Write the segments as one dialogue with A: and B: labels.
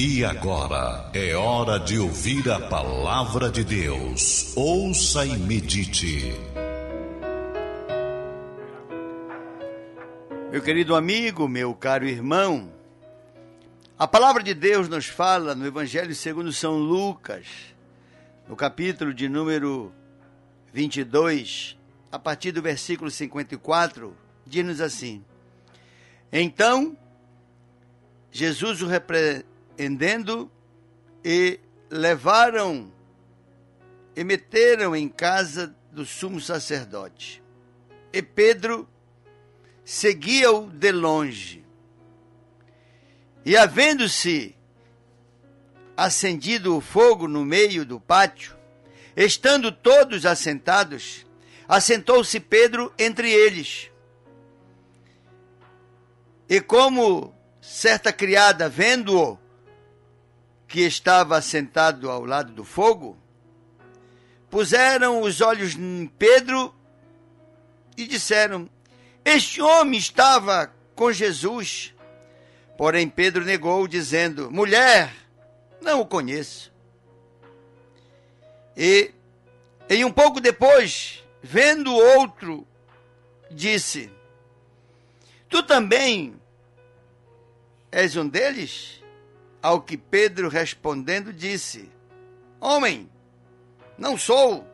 A: E agora é hora de ouvir a palavra de Deus. Ouça e medite.
B: Meu querido amigo, meu caro irmão, a palavra de Deus nos fala no Evangelho segundo São Lucas, no capítulo de número 22, a partir do versículo 54, diz-nos assim: Então Jesus o repreendendo e levaram e meteram em casa do sumo sacerdote. E Pedro seguia-o de longe. E havendo-se acendido o fogo no meio do pátio, estando todos assentados, assentou-se Pedro entre eles. E como certa criada, vendo-o que estava sentado ao lado do fogo, puseram os olhos em Pedro e disseram: Este homem estava com Jesus. Porém, Pedro negou, dizendo: Mulher, não o conheço. E, em um pouco depois, vendo outro, disse: Tu também És um deles? Ao que Pedro respondendo disse: Homem, não sou.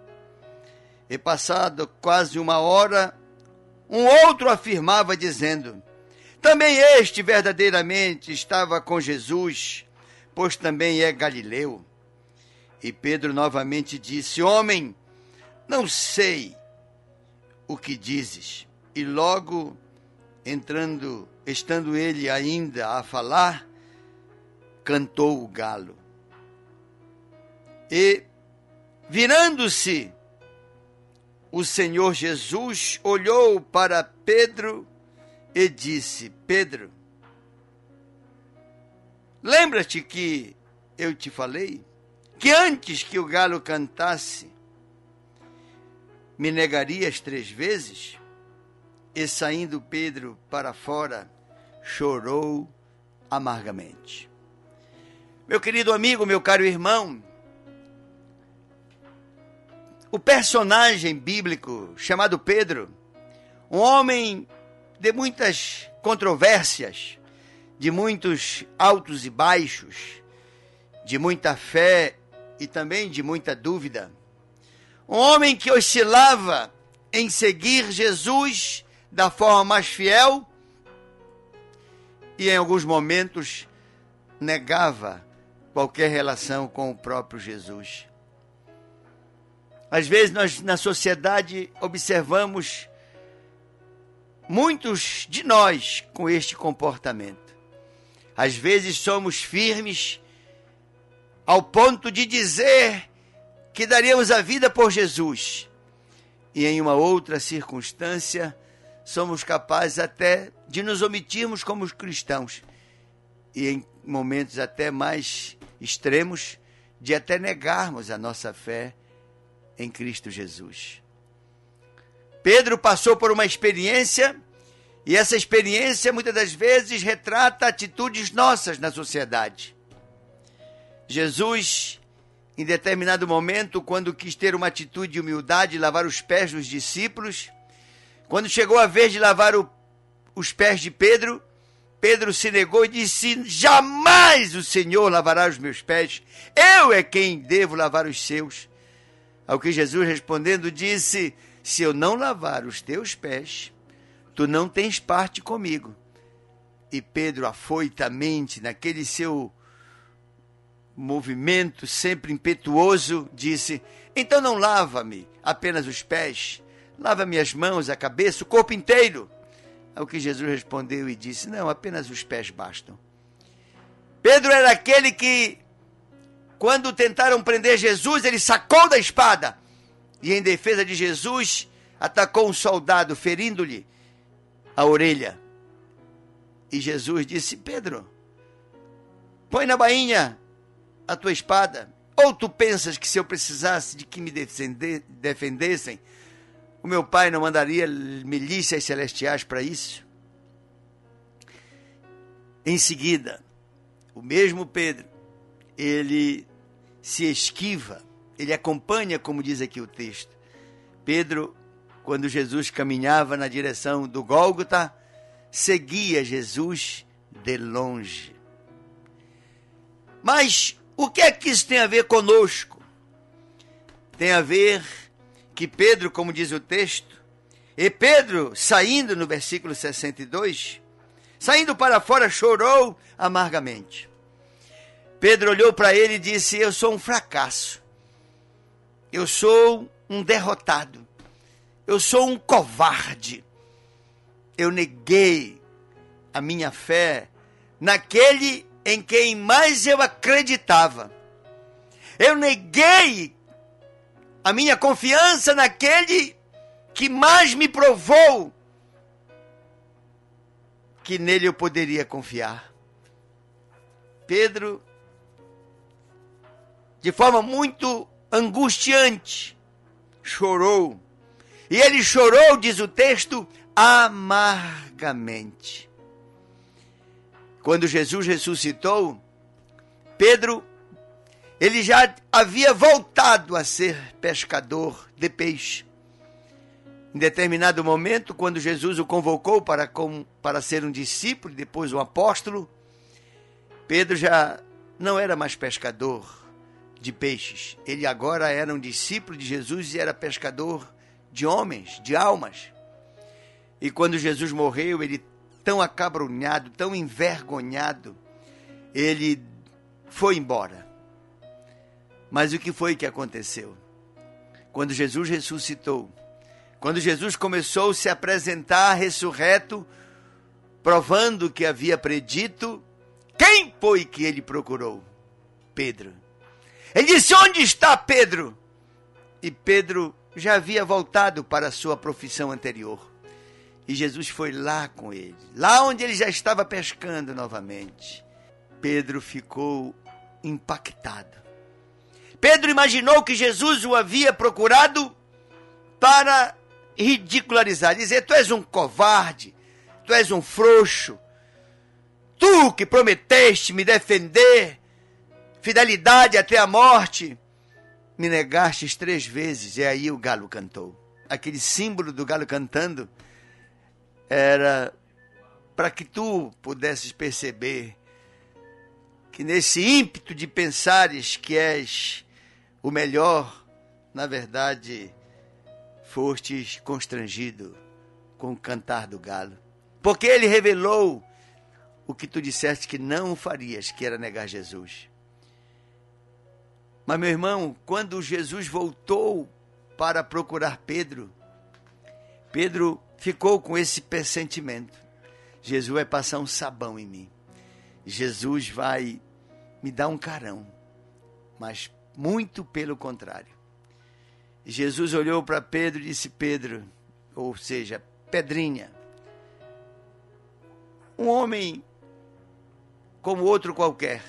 B: E passado quase uma hora, um outro afirmava, dizendo: Também este verdadeiramente estava com Jesus, pois também é galileu. E Pedro novamente disse: Homem, não sei o que dizes. E logo entrando estando ele ainda a falar, cantou o galo. E, virando-se, o Senhor Jesus olhou para Pedro e disse: Pedro, lembra-te que eu te falei que antes que o galo cantasse, me negarias três vezes? E saindo Pedro para fora, chorou amargamente. Meu querido amigo, meu caro irmão, o personagem bíblico chamado Pedro, um homem de muitas controvérsias, de muitos altos e baixos, de muita fé e também de muita dúvida. Um homem que oscilava em seguir Jesus da forma mais fiel e em alguns momentos negava qualquer relação com o próprio Jesus. Às vezes nós na sociedade observamos muitos de nós com este comportamento. Às vezes somos firmes ao ponto de dizer que daríamos a vida por Jesus. E em uma outra circunstância, somos capazes até de nos omitirmos como cristãos e em momentos até mais extremos de até negarmos a nossa fé em Cristo Jesus. Pedro passou por uma experiência e essa experiência muitas das vezes retrata atitudes nossas na sociedade. Jesus, em determinado momento, quando quis ter uma atitude de humildade e lavar os pés dos discípulos, quando chegou a vez de lavar o, os pés de Pedro, Pedro se negou e disse: Jamais o Senhor lavará os meus pés, eu é quem devo lavar os seus. Ao que Jesus respondendo disse: Se eu não lavar os teus pés, tu não tens parte comigo. E Pedro, afoitamente, naquele seu movimento sempre impetuoso, disse: Então não lava-me apenas os pés, Lava-me as mãos, a cabeça, o corpo inteiro. Ao que Jesus respondeu e disse: Não, apenas os pés bastam. Pedro era aquele que, quando tentaram prender Jesus, ele sacou da espada e, em defesa de Jesus, atacou um soldado, ferindo-lhe a orelha. E Jesus disse: Pedro, põe na bainha a tua espada. Ou tu pensas que se eu precisasse de que me defendessem, o meu pai não mandaria milícias celestiais para isso? Em seguida, o mesmo Pedro ele se esquiva, ele acompanha, como diz aqui o texto. Pedro, quando Jesus caminhava na direção do Gólgota, seguia Jesus de longe. Mas o que é que isso tem a ver conosco? Tem a ver que Pedro, como diz o texto, e Pedro, saindo no versículo 62, saindo para fora, chorou amargamente. Pedro olhou para ele e disse: Eu sou um fracasso. Eu sou um derrotado. Eu sou um covarde. Eu neguei a minha fé naquele em quem mais eu acreditava. Eu neguei a minha confiança naquele que mais me provou que nele eu poderia confiar. Pedro, de forma muito angustiante, chorou. E ele chorou, diz o texto, amargamente. Quando Jesus ressuscitou, Pedro, ele já havia voltado a ser pescador de peixe. Em determinado momento, quando Jesus o convocou para, para ser um discípulo, depois um apóstolo, Pedro já não era mais pescador de peixes. Ele agora era um discípulo de Jesus e era pescador de homens, de almas. E quando Jesus morreu, ele tão acabrunhado, tão envergonhado, ele foi embora. Mas o que foi que aconteceu? Quando Jesus ressuscitou, quando Jesus começou a se apresentar ressurreto, provando que havia predito, quem foi que ele procurou? Pedro. Ele disse: Onde está Pedro? E Pedro já havia voltado para a sua profissão anterior. E Jesus foi lá com ele, lá onde ele já estava pescando novamente. Pedro ficou impactado. Pedro imaginou que Jesus o havia procurado para ridicularizar, dizer: Tu és um covarde, tu és um frouxo, tu que prometeste me defender, fidelidade até a morte, me negastes três vezes. E aí o galo cantou. Aquele símbolo do galo cantando era para que tu pudesses perceber que nesse ímpeto de pensares que és o melhor, na verdade, fostes constrangido com o cantar do galo. Porque ele revelou o que tu disseste que não farias, que era negar Jesus. Mas, meu irmão, quando Jesus voltou para procurar Pedro, Pedro ficou com esse pressentimento. Jesus vai passar um sabão em mim. Jesus vai me dar um carão. Mas muito pelo contrário. Jesus olhou para Pedro e disse: Pedro, ou seja, Pedrinha, um homem como outro qualquer,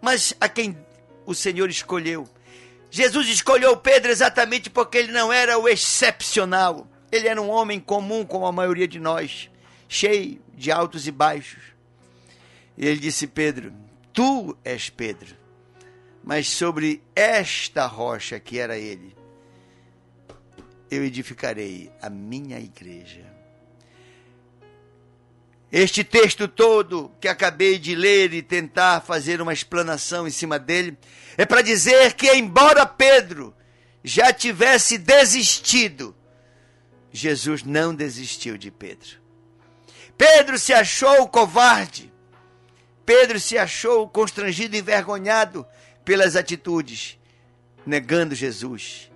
B: mas a quem o Senhor escolheu. Jesus escolheu Pedro exatamente porque ele não era o excepcional. Ele era um homem comum como a maioria de nós, cheio de altos e baixos. E ele disse: Pedro, tu és Pedro, mas sobre esta rocha que era ele, eu edificarei a minha igreja. Este texto todo que acabei de ler e tentar fazer uma explanação em cima dele é para dizer que, embora Pedro já tivesse desistido Jesus não desistiu de Pedro. Pedro se achou covarde. Pedro se achou constrangido e envergonhado pelas atitudes, negando Jesus.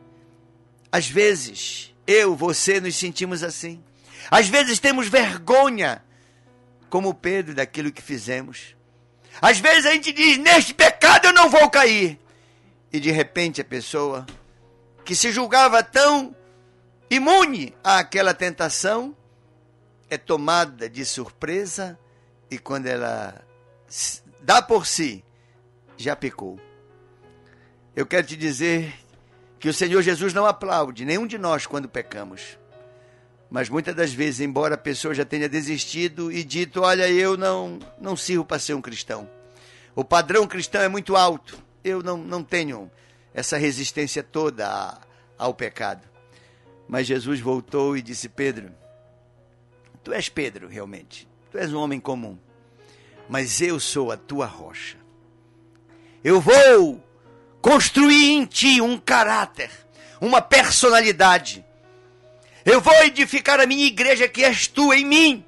B: Às vezes, eu, você, nos sentimos assim. Às vezes temos vergonha, como Pedro, daquilo que fizemos. Às vezes a gente diz: Neste pecado eu não vou cair. E de repente a pessoa que se julgava tão imune àquela tentação, é tomada de surpresa e quando ela dá por si, já pecou. Eu quero te dizer que o Senhor Jesus não aplaude nenhum de nós quando pecamos. Mas muitas das vezes, embora a pessoa já tenha desistido e dito, olha, eu não não sirvo para ser um cristão. O padrão cristão é muito alto. Eu não, não tenho essa resistência toda a, ao pecado. Mas Jesus voltou e disse: Pedro, tu és Pedro, realmente. Tu és um homem comum. Mas eu sou a tua rocha. Eu vou construir em ti um caráter, uma personalidade. Eu vou edificar a minha igreja que és tu em mim.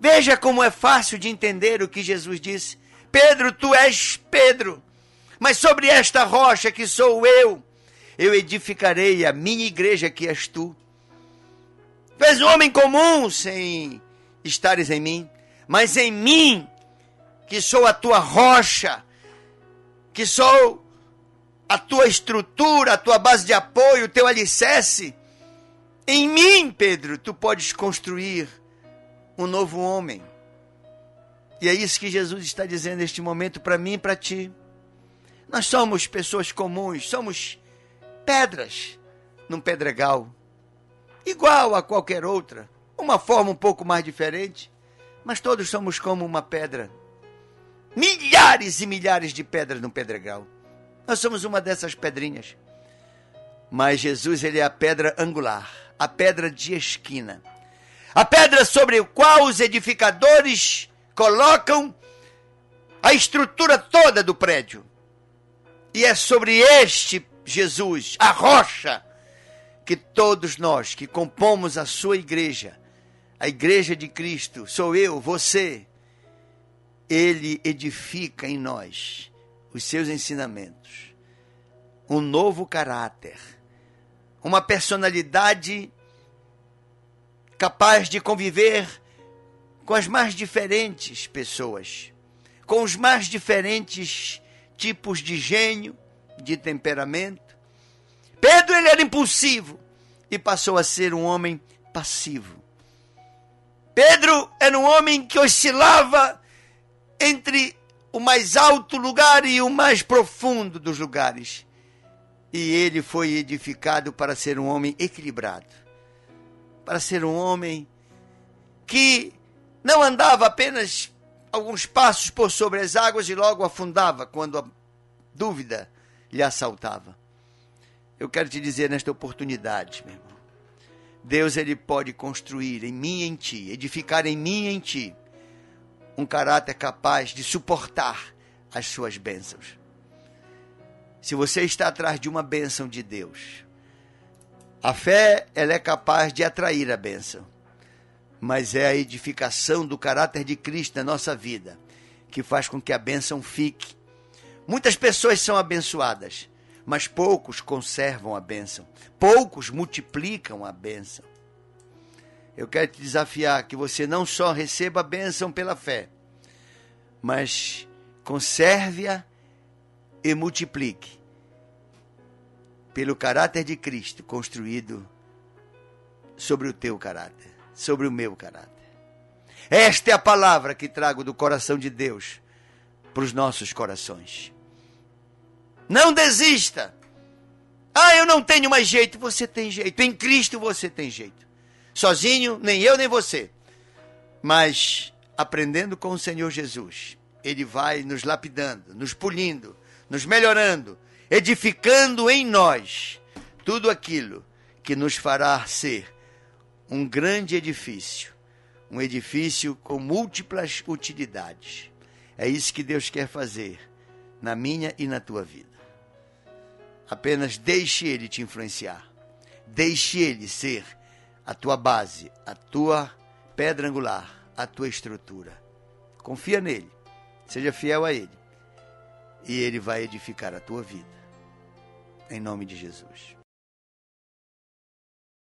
B: Veja como é fácil de entender o que Jesus disse. Pedro, tu és Pedro, mas sobre esta rocha que sou eu, eu edificarei a minha igreja que és tu. Tu és um homem comum sem estares em mim, mas em mim, que sou a tua rocha, que sou a tua estrutura, a tua base de apoio, o teu alicerce. Em mim, Pedro, tu podes construir um novo homem. E é isso que Jesus está dizendo neste momento para mim e para ti. Nós somos pessoas comuns, somos pedras num pedregal, igual a qualquer outra, uma forma um pouco mais diferente, mas todos somos como uma pedra. Milhares e milhares de pedras num pedregal. Nós somos uma dessas pedrinhas. Mas Jesus, ele é a pedra angular, a pedra de esquina. A pedra sobre a qual os edificadores colocam a estrutura toda do prédio. E é sobre este Jesus, a rocha, que todos nós que compomos a sua igreja, a igreja de Cristo, sou eu, você, ele edifica em nós os seus ensinamentos, um novo caráter, uma personalidade capaz de conviver com as mais diferentes pessoas, com os mais diferentes tipos de gênio, de temperamento. Pedro ele era impulsivo e passou a ser um homem passivo. Pedro era um homem que oscilava entre o mais alto lugar e o mais profundo dos lugares. E ele foi edificado para ser um homem equilibrado, para ser um homem que não andava apenas alguns passos por sobre as águas e logo afundava quando a dúvida lhe assaltava. Eu quero te dizer nesta oportunidade, meu irmão. Deus ele pode construir em mim e em ti, edificar em mim e em ti um caráter capaz de suportar as suas bênçãos. Se você está atrás de uma bênção de Deus, a fé ela é capaz de atrair a bênção mas é a edificação do caráter de Cristo na nossa vida que faz com que a bênção fique. Muitas pessoas são abençoadas, mas poucos conservam a bênção, poucos multiplicam a bênção. Eu quero te desafiar que você não só receba a bênção pela fé, mas conserve-a e multiplique pelo caráter de Cristo construído sobre o teu caráter sobre o meu caráter. Esta é a palavra que trago do coração de Deus para os nossos corações. Não desista. Ah, eu não tenho mais jeito. Você tem jeito. Em Cristo você tem jeito. Sozinho, nem eu nem você. Mas aprendendo com o Senhor Jesus, Ele vai nos lapidando, nos polindo, nos melhorando, edificando em nós tudo aquilo que nos fará ser um grande edifício, um edifício com múltiplas utilidades. É isso que Deus quer fazer na minha e na tua vida. Apenas deixe Ele te influenciar. Deixe Ele ser a tua base, a tua pedra angular, a tua estrutura. Confia nele. Seja fiel a Ele. E Ele vai edificar a tua vida. Em nome de Jesus.